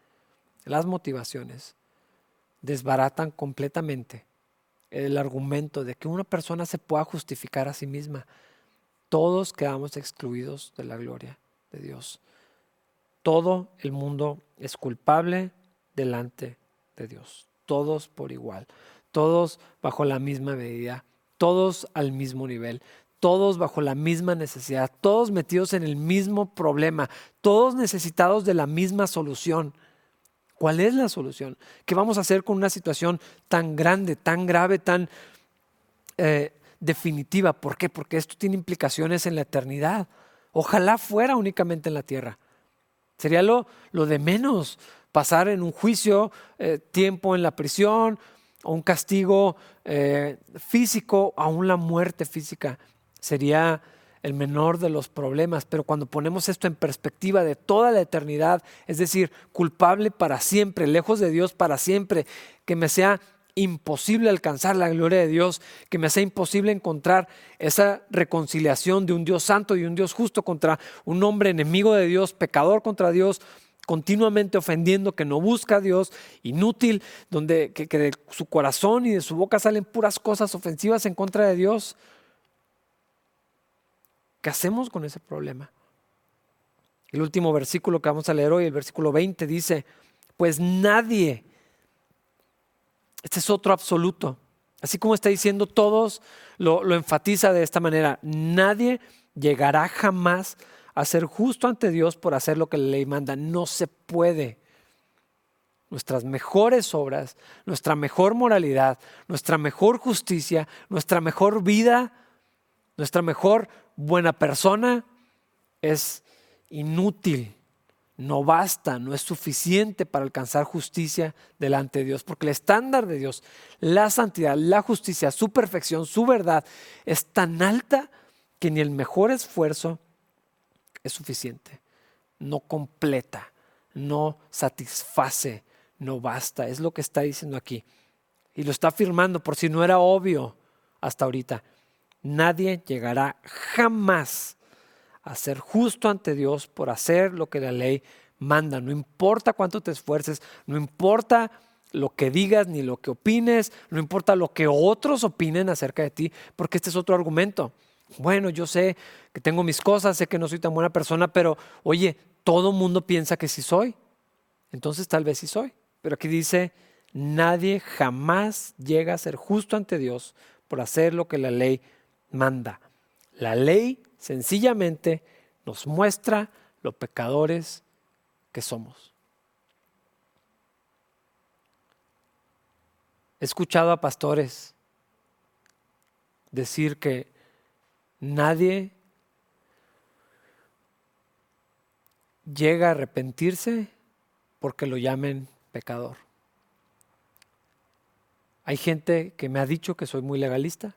las motivaciones, desbaratan completamente el argumento de que una persona se pueda justificar a sí misma. Todos quedamos excluidos de la gloria de Dios. Todo el mundo es culpable delante de Dios. Todos por igual. Todos bajo la misma medida. Todos al mismo nivel. Todos bajo la misma necesidad. Todos metidos en el mismo problema. Todos necesitados de la misma solución. ¿Cuál es la solución? ¿Qué vamos a hacer con una situación tan grande, tan grave, tan eh, definitiva? ¿Por qué? Porque esto tiene implicaciones en la eternidad. Ojalá fuera únicamente en la tierra. Sería lo, de menos pasar en un juicio, eh, tiempo en la prisión, o un castigo eh, físico, aún la muerte física. Sería el menor de los problemas, pero cuando ponemos esto en perspectiva de toda la eternidad, es decir, culpable para siempre, lejos de Dios para siempre, que me sea imposible alcanzar la gloria de Dios, que me sea imposible encontrar esa reconciliación de un Dios santo y un Dios justo contra un hombre enemigo de Dios, pecador contra Dios, continuamente ofendiendo, que no busca a Dios, inútil, donde que, que de su corazón y de su boca salen puras cosas ofensivas en contra de Dios. ¿Qué hacemos con ese problema? El último versículo que vamos a leer hoy, el versículo 20, dice, pues nadie, este es otro absoluto, así como está diciendo todos, lo, enfatiza de esta manera, nadie llegará jamás a ser justo ante Dios por hacer lo que la ley manda, no se puede. Nuestras mejores obras, nuestra mejor moralidad, nuestra mejor justicia, nuestra mejor vida, nuestra mejor buena persona es inútil, no basta, no es suficiente para alcanzar justicia delante de Dios, porque el estándar de Dios, la santidad, la justicia, su perfección, su verdad, es tan alta que ni el mejor esfuerzo es suficiente, no completa, no satisface, no basta, es lo que está diciendo aquí. Y lo está afirmando por si no era obvio hasta ahorita. Nadie llegará jamás a ser justo ante Dios por hacer lo que la ley manda. No importa cuánto te esfuerces, no importa lo que digas ni lo que opines, no importa lo que otros opinen acerca de ti, porque este es otro argumento. Bueno, yo sé que tengo mis cosas, sé que no soy tan buena persona, pero oye, todo mundo piensa que sí soy. Entonces tal vez sí soy. Pero aquí dice, nadie jamás llega a ser justo ante Dios por hacer lo que la ley manda. La ley sencillamente nos muestra lo pecadores que somos. He escuchado a pastores decir que nadie llega a arrepentirse porque lo llamen pecador. Hay gente que me ha dicho que soy muy legalista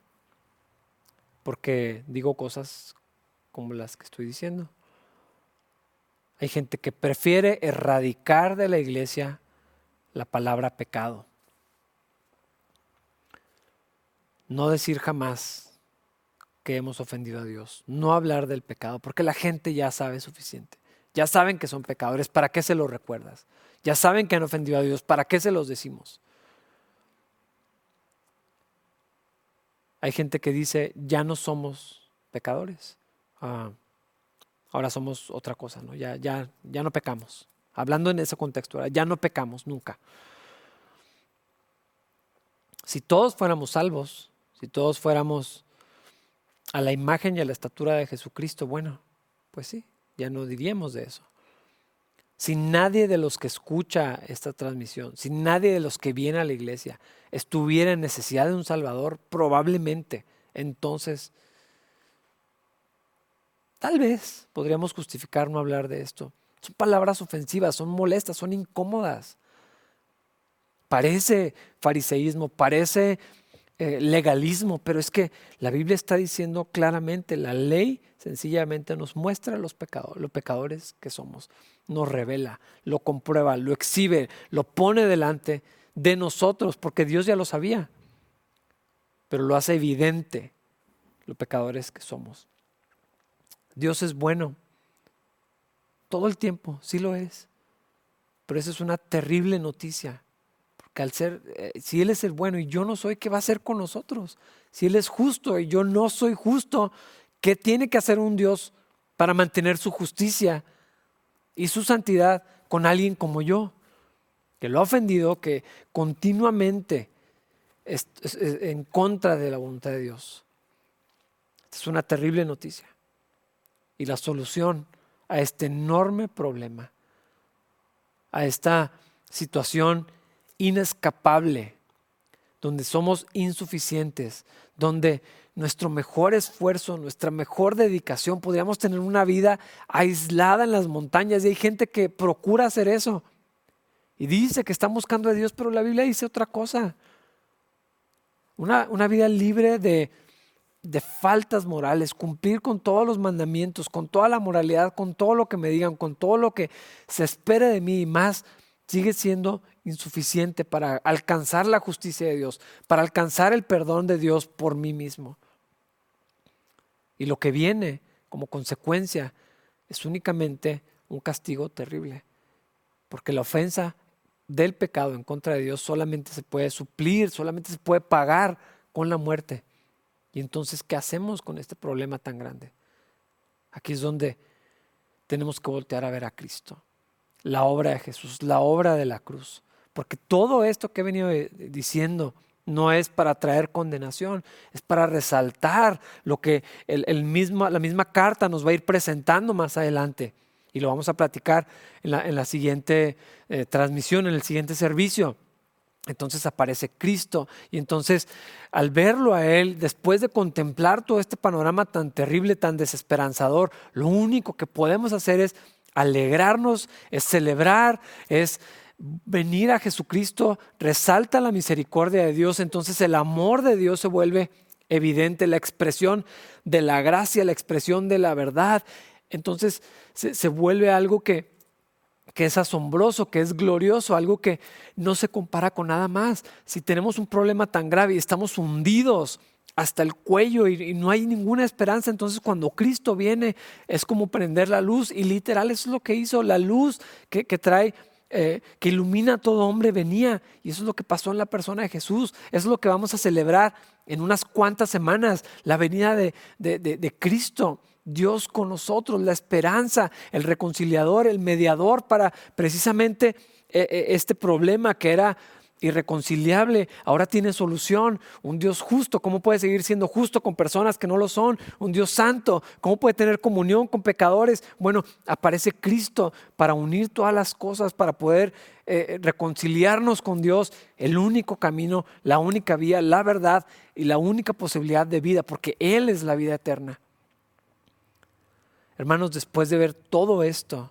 porque digo cosas como las que estoy diciendo. Hay gente que prefiere erradicar de la iglesia la palabra pecado. No decir jamás que hemos ofendido a Dios. No hablar del pecado, porque la gente ya sabe suficiente. Ya saben que son pecadores, ¿para qué se los recuerdas? Ya saben que han ofendido a Dios, ¿para qué se los decimos? Hay gente que dice, ya no somos pecadores. Ah, ahora somos otra cosa, ¿no? Ya, ya, ya no pecamos. Hablando en ese contexto, ya no pecamos nunca. Si todos fuéramos salvos, si todos fuéramos a la imagen y a la estatura de Jesucristo, bueno, pues sí, ya no diríamos de eso. Si nadie de los que escucha esta transmisión, si nadie de los que viene a la iglesia estuviera en necesidad de un Salvador, probablemente entonces, tal vez podríamos justificar no hablar de esto. Son palabras ofensivas, son molestas, son incómodas. Parece fariseísmo, parece eh, legalismo, pero es que la Biblia está diciendo claramente, la ley sencillamente nos muestra los pecados, los pecadores que somos, nos revela, lo comprueba, lo exhibe, lo pone delante de nosotros, porque Dios ya lo sabía, pero lo hace evidente, los pecadores que somos. Dios es bueno, todo el tiempo, sí lo es, pero esa es una terrible noticia que al ser, eh, si Él es el bueno y yo no soy, ¿qué va a hacer con nosotros? Si Él es justo y yo no soy justo, ¿qué tiene que hacer un Dios para mantener su justicia y su santidad con alguien como yo? Que lo ha ofendido, que continuamente es, en contra de la voluntad de Dios. Es una terrible noticia. Y la solución a este enorme problema, a esta situación inescapable, donde somos insuficientes, donde nuestro mejor esfuerzo, nuestra mejor dedicación, podríamos tener una vida aislada en las montañas y hay gente que procura hacer eso y dice que está buscando a Dios, pero la Biblia dice otra cosa. Una, una vida libre de, de faltas morales, cumplir con todos los mandamientos, con toda la moralidad, con todo lo que me digan, con todo lo que se espere de mí y más, sigue siendo insuficiente para alcanzar la justicia de Dios, para alcanzar el perdón de Dios por mí mismo. Y lo que viene como consecuencia es únicamente un castigo terrible, porque la ofensa del pecado en contra de Dios solamente se puede suplir, solamente se puede pagar con la muerte. Y entonces, ¿qué hacemos con este problema tan grande? Aquí es donde tenemos que voltear a ver a Cristo, la obra de Jesús, la obra de la cruz. Porque todo esto que he venido eh, diciendo no es para traer condenación, es para resaltar lo que el, la misma carta nos va a ir presentando más adelante. Y lo vamos a platicar en la, siguiente eh, transmisión, en el siguiente servicio. Entonces aparece Cristo y entonces al verlo a Él, después de contemplar todo este panorama tan terrible, tan desesperanzador, lo único que podemos hacer es alegrarnos, es celebrar, es venir a Jesucristo resalta la misericordia de Dios, entonces el amor de Dios se vuelve evidente, la expresión de la gracia, la expresión de la verdad, entonces se, vuelve algo que, que es asombroso, que es glorioso, algo que no se compara con nada más. Si tenemos un problema tan grave y estamos hundidos hasta el cuello y, no hay ninguna esperanza, entonces cuando Cristo viene es como prender la luz y literal eso es lo que hizo, la luz que, que trae eh, que ilumina a todo hombre venía. Y eso es lo que pasó en la persona de Jesús. Eso es lo que vamos a celebrar en unas cuantas semanas, la venida de, de Cristo. Dios con nosotros, la esperanza, el reconciliador, el mediador para precisamente eh, eh, este problema que era irreconciliable, ahora tiene solución. Un Dios justo, ¿cómo puede seguir siendo justo con personas que no lo son? Un Dios santo, ¿cómo puede tener comunión con pecadores? Bueno, aparece Cristo para unir todas las cosas, para poder eh, reconciliarnos con Dios, el único camino, la única vía, la verdad y la única posibilidad de vida, porque Él es la vida eterna. Hermanos, después de ver todo esto,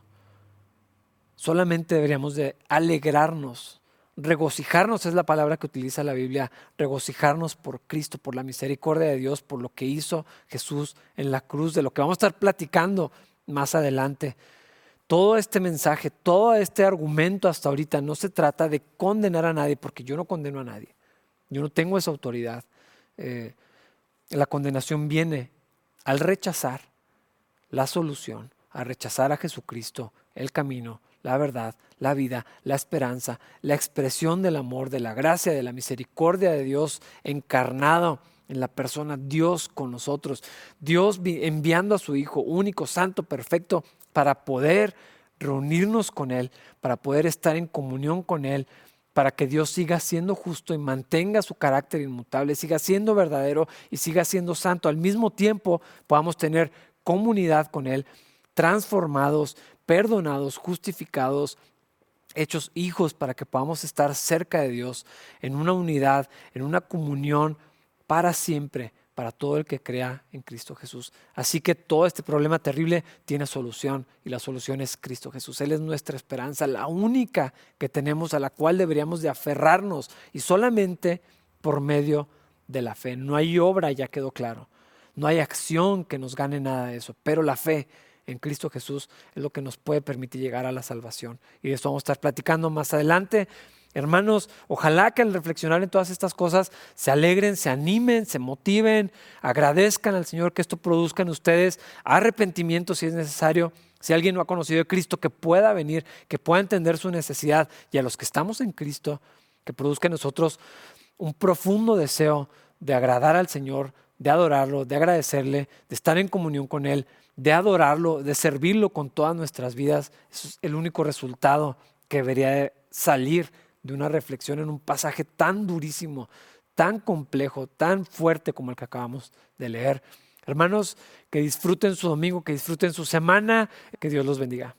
solamente deberíamos de alegrarnos regocijarnos es la palabra que utiliza la Biblia, regocijarnos por Cristo, por la misericordia de Dios, por lo que hizo Jesús en la cruz, de lo que vamos a estar platicando más adelante. Todo este mensaje, todo este argumento hasta ahorita no se trata de condenar a nadie, porque yo no condeno a nadie. Yo no tengo esa autoridad. Eh, la condenación viene al rechazar la solución, a rechazar a Jesucristo, el camino, la verdad, la vida, la esperanza, la expresión del amor, de la gracia, de la misericordia de Dios encarnado en la persona, Dios con nosotros, Dios enviando a su Hijo único, santo, perfecto, para poder reunirnos con Él, para poder estar en comunión con Él, para que Dios siga siendo justo y mantenga su carácter inmutable, siga siendo verdadero y siga siendo santo. Al mismo tiempo podamos tener comunidad con Él, transformados, perdonados, justificados, hechos hijos para que podamos estar cerca de Dios, en una unidad, en una comunión para siempre, para todo el que crea en Cristo Jesús. Así que todo este problema terrible tiene solución y la solución es Cristo Jesús. Él es nuestra esperanza, la única que tenemos a la cual deberíamos de aferrarnos y solamente por medio de la fe. No hay obra, ya quedó claro. No hay acción que nos gane nada de eso, pero la fe en Cristo Jesús es lo que nos puede permitir llegar a la salvación. Y de esto vamos a estar platicando más adelante. Hermanos, ojalá que al reflexionar en todas estas cosas se alegren, se animen, se motiven, agradezcan al Señor que esto produzca en ustedes arrepentimiento si es necesario. Si alguien no ha conocido a Cristo, que pueda venir, que pueda entender su necesidad y a los que estamos en Cristo, que produzca en nosotros un profundo deseo de agradar al Señor, de adorarlo, de agradecerle, de estar en comunión con Él, de adorarlo, de servirlo con todas nuestras vidas. Eso es el único resultado que debería salir de una reflexión en un pasaje tan durísimo, tan complejo, tan fuerte como el que acabamos de leer. Hermanos, que disfruten su domingo, que disfruten su semana, que Dios los bendiga.